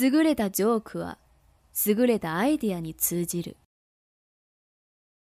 優れたジョークは優れたアイデアに通じる。